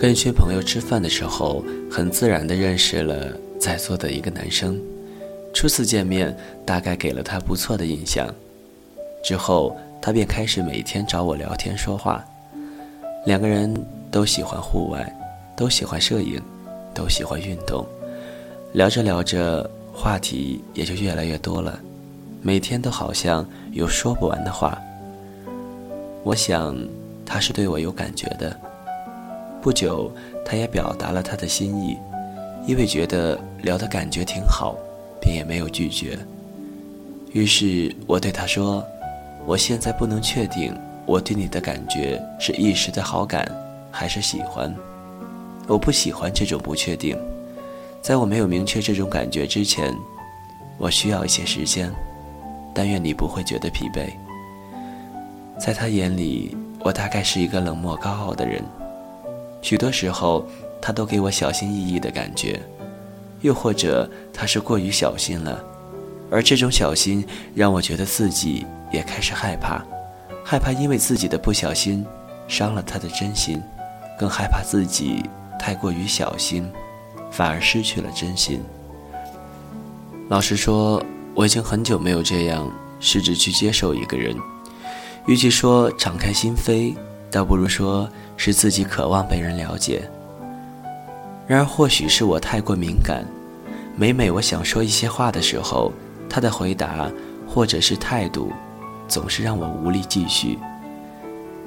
跟一群朋友吃饭的时候，很自然地认识了在座的一个男生。初次见面，大概给了他不错的印象。之后，他便开始每天找我聊天说话。两个人都喜欢户外，都喜欢摄影，都喜欢运动。聊着聊着，话题也就越来越多了，每天都好像有说不完的话。我想，他是对我有感觉的。不久，他也表达了他的心意，因为觉得聊的感觉挺好，便也没有拒绝。于是我对他说：“我现在不能确定我对你的感觉是一时的好感，还是喜欢。我不喜欢这种不确定，在我没有明确这种感觉之前，我需要一些时间。但愿你不会觉得疲惫。”在他眼里，我大概是一个冷漠高傲的人。许多时候，他都给我小心翼翼的感觉，又或者他是过于小心了，而这种小心让我觉得自己也开始害怕，害怕因为自己的不小心伤了他的真心，更害怕自己太过于小心，反而失去了真心。老实说，我已经很久没有这样试着去接受一个人，与其说敞开心扉。倒不如说是自己渴望被人了解。然而，或许是我太过敏感，每每我想说一些话的时候，他的回答或者是态度，总是让我无力继续。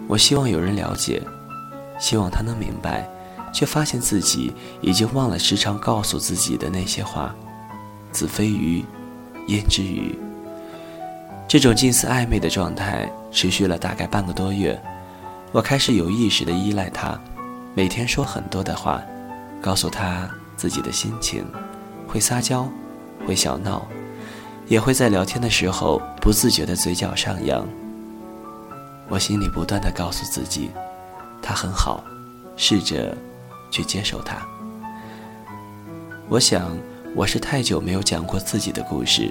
我希望有人了解，希望他能明白，却发现自己已经忘了时常告诉自己的那些话。子非鱼，焉知鱼？这种近似暧昧的状态持续了大概半个多月。我开始有意识地依赖他，每天说很多的话，告诉他自己的心情，会撒娇，会小闹，也会在聊天的时候不自觉地嘴角上扬。我心里不断地告诉自己，他很好，试着去接受他。我想，我是太久没有讲过自己的故事，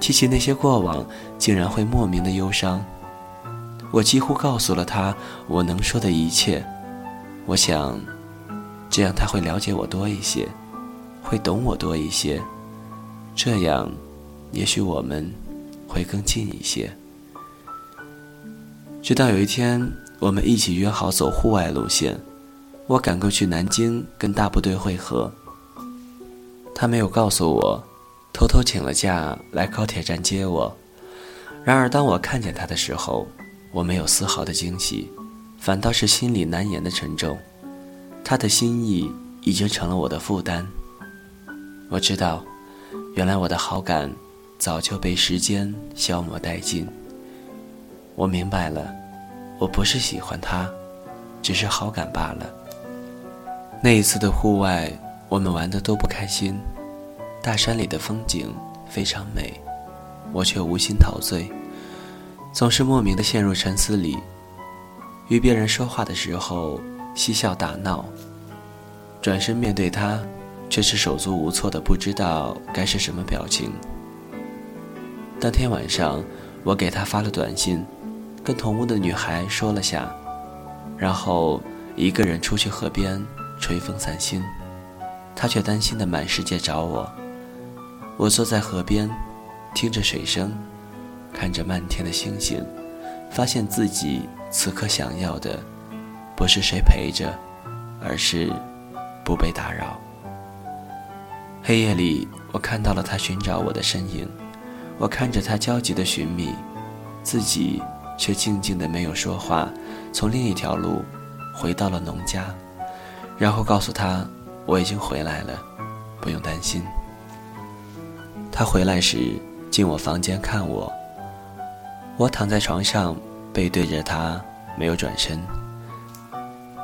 提起那些过往，竟然会莫名的忧伤。我几乎告诉了他我能说的一切，我想，这样他会了解我多一些，会懂我多一些，这样，也许我们会更近一些。直到有一天，我们一起约好走户外路线，我赶过去南京跟大部队会合。他没有告诉我，偷偷请了假来高铁站接我。然而，当我看见他的时候，我没有丝毫的惊喜，反倒是心里难言的沉重。他的心意已经成了我的负担。我知道，原来我的好感早就被时间消磨殆尽。我明白了，我不是喜欢他，只是好感罢了。那一次的户外，我们玩的都不开心。大山里的风景非常美，我却无心陶醉。总是莫名的陷入沉思里，与别人说话的时候嬉笑打闹，转身面对他，却是手足无措的，不知道该是什么表情。当天晚上，我给他发了短信，跟同屋的女孩说了下，然后一个人出去河边吹风散心，他却担心的满世界找我。我坐在河边，听着水声。看着漫天的星星，发现自己此刻想要的，不是谁陪着，而是不被打扰。黑夜里，我看到了他寻找我的身影，我看着他焦急的寻觅，自己却静静的没有说话，从另一条路回到了农家，然后告诉他我已经回来了，不用担心。他回来时进我房间看我。我躺在床上，背对着他，没有转身。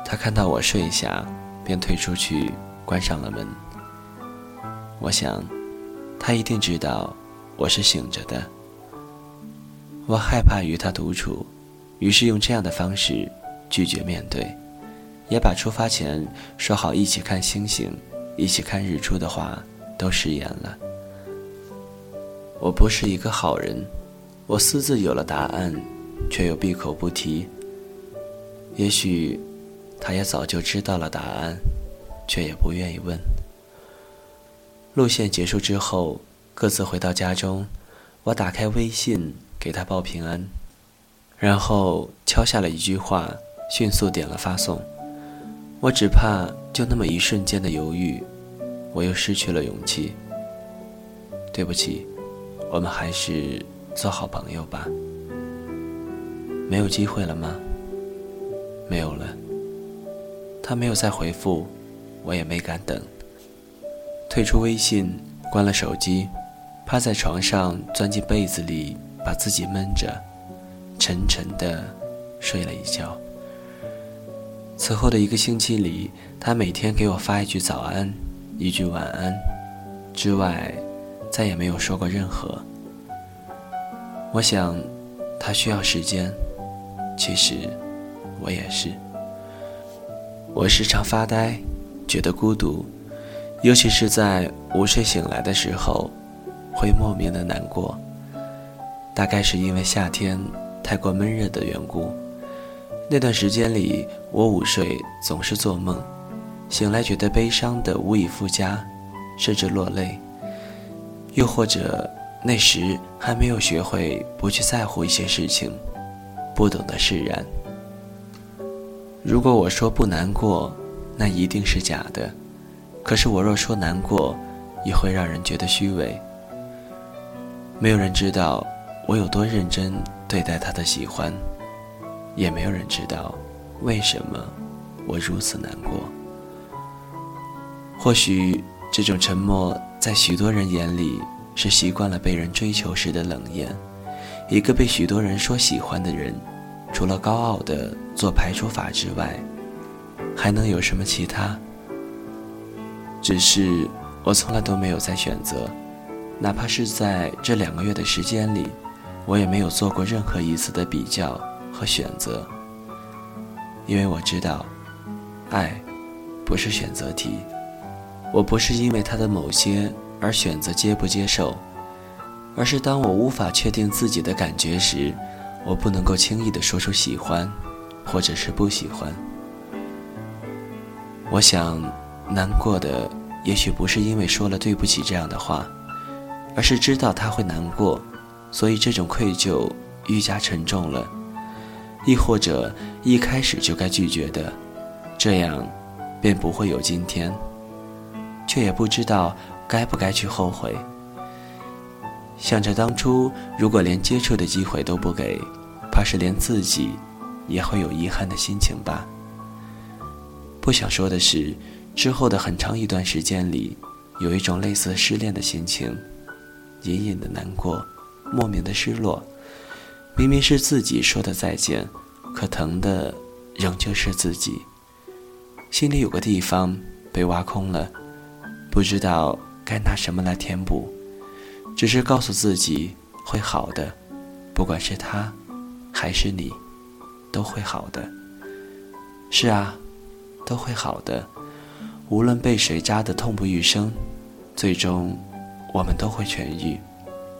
他看到我睡下，便退出去，关上了门。我想，他一定知道我是醒着的。我害怕与他独处，于是用这样的方式拒绝面对，也把出发前说好一起看星星、一起看日出的话都食言了。我不是一个好人。我私自有了答案，却又闭口不提。也许，他也早就知道了答案，却也不愿意问。路线结束之后，各自回到家中，我打开微信给他报平安，然后敲下了一句话，迅速点了发送。我只怕就那么一瞬间的犹豫，我又失去了勇气。对不起，我们还是做好朋友吧。没有机会了吗？没有了。他没有再回复，我也没敢等。退出微信，关了手机，趴在床上，钻进被子里，把自己闷着，沉沉的睡了一觉。此后的一个星期里，他每天给我发一句早安，一句晚安，之外，再也没有说过任何。我想，他需要时间。其实，我也是。我时常发呆，觉得孤独，尤其是在午睡醒来的时候，会莫名的难过。大概是因为夏天太过闷热的缘故。那段时间里，我午睡总是做梦，醒来觉得悲伤的无以复加，甚至落泪。又或者那时还没有学会不去在乎一些事情，不懂得释然。如果我说不难过，那一定是假的。可是我若说难过，也会让人觉得虚伪。没有人知道我有多认真对待他的喜欢。也没有人知道，为什么我如此难过。或许这种沉默，在许多人眼里是习惯了被人追求时的冷艳。一个被许多人说喜欢的人，除了高傲的做排除法之外，还能有什么其他？只是我从来都没有在选择，哪怕是在这两个月的时间里，我也没有做过任何一次的比较。和选择，因为我知道，爱不是选择题。我不是因为他的某些而选择接不接受，而是当我无法确定自己的感觉时，我不能够轻易的说出喜欢，或者是不喜欢。我想，难过的也许不是因为说了对不起这样的话，而是知道他会难过，所以这种愧疚愈加沉重了。亦或者一开始就该拒绝的，这样便不会有今天。却也不知道该不该去后悔。想着当初如果连接触的机会都不给，怕是连自己也会有遗憾的心情吧。不想说的是，之后的很长一段时间里，有一种类似失恋的心情，隐隐的难过，莫名的失落。明明是自己说的再见，可疼的仍旧是自己。心里有个地方被挖空了，不知道该拿什么来填补，只是告诉自己会好的，不管是他，还是你，都会好的。是啊，都会好的。无论被谁扎得痛不欲生，最终我们都会痊愈，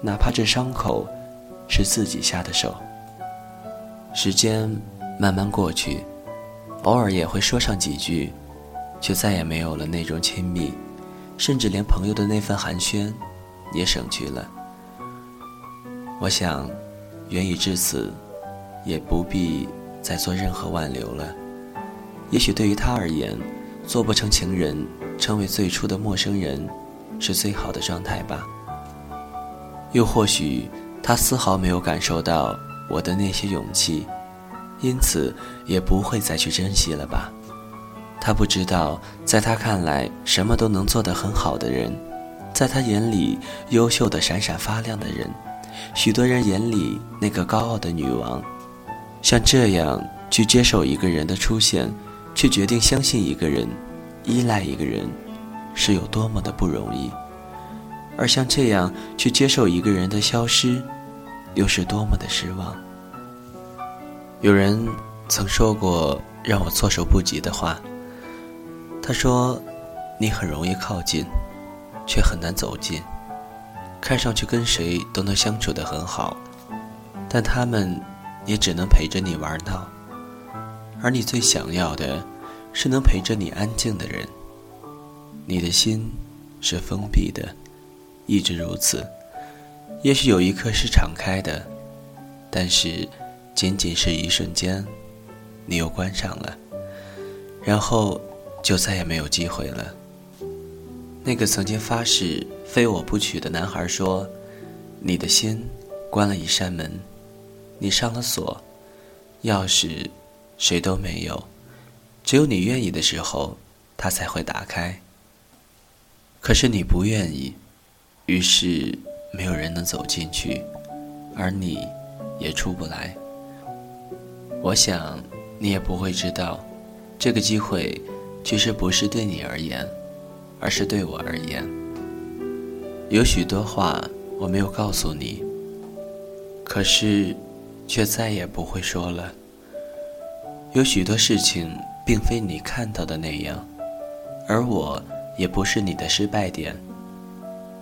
哪怕这伤口。是自己下的手。时间慢慢过去，偶尔也会说上几句，却再也没有了那种亲密，甚至连朋友的那份寒暄也省去了。我想，缘已至此，也不必再做任何挽留了。也许对于他而言，做不成情人，成为最初的陌生人，是最好的状态吧。又或许。他丝毫没有感受到我的那些勇气，因此也不会再去珍惜了吧。他不知道，在他看来，什么都能做得很好的人，在他眼里优秀的闪闪发亮的人，许多人眼里那个高傲的女王，像这样去接受一个人的出现，去决定相信一个人，依赖一个人，是有多么的不容易。而像这样去接受一个人的消失，又是多么的失望。有人曾说过让我措手不及的话。他说：“你很容易靠近，却很难走近。看上去跟谁都能相处得很好，但他们也只能陪着你玩闹。而你最想要的，是能陪着你安静的人。你的心是封闭的，一直如此。也许有一刻是敞开的，但是仅仅是一瞬间，你又关上了，然后就再也没有机会了。那个曾经发誓非我不娶的男孩说：“你的心关了一扇门，你上了锁，钥匙谁都没有，只有你愿意的时候，它才会打开。可是你不愿意，于是没有人能走进去，而你也出不来。我想你也不会知道，这个机会其实不是对你而言。”而是对我而言，有许多话我没有告诉你，可是，却再也不会说了。有许多事情并非你看到的那样，而我也不是你的失败点。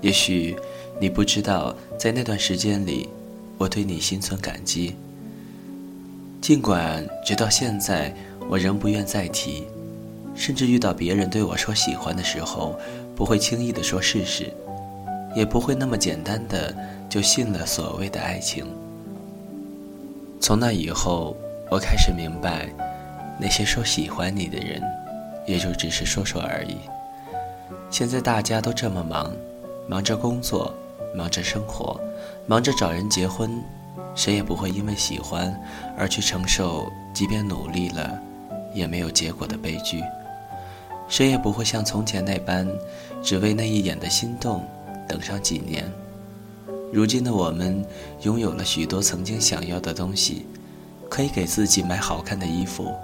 也许你不知道，在那段时间里，我对你心存感激。尽管直到现在，我仍不愿再提。甚至遇到别人对我说喜欢的时候，不会轻易的说试试，也不会那么简单的就信了所谓的爱情。从那以后，我开始明白，那些说喜欢你的人，也就只是说说而已。现在大家都这么忙，忙着工作，忙着生活，忙着找人结婚，谁也不会因为喜欢而去承受，即便努力了，也没有结果的悲剧。谁也不会像从前那般，只为那一眼的心动，等上几年。如今的我们，拥有了许多曾经想要的东西，可以给自己买好看的衣服，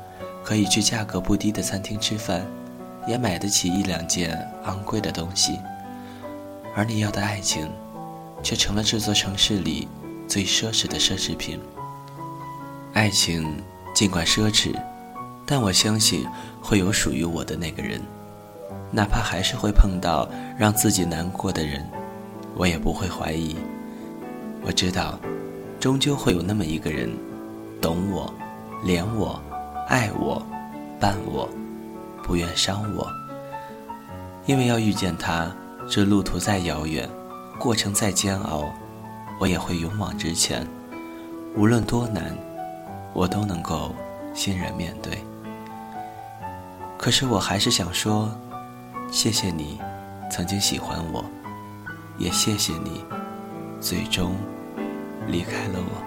可以去价格不低的餐厅吃饭，也买得起一两件昂贵的东西。而你要的爱情，却成了这座城市里最奢侈的奢侈品。爱情尽管奢侈。但我相信会有属于我的那个人，哪怕还是会碰到让自己难过的人，我也不会怀疑。我知道，终究会有那么一个人，懂我，怜我，爱我，伴我，不愿伤我。因为要遇见他，这路途再遥远，过程再煎熬，我也会勇往直前。无论多难，我都能够欣然面对。可是我还是想说，谢谢你曾经喜欢我，也谢谢你最终离开了我。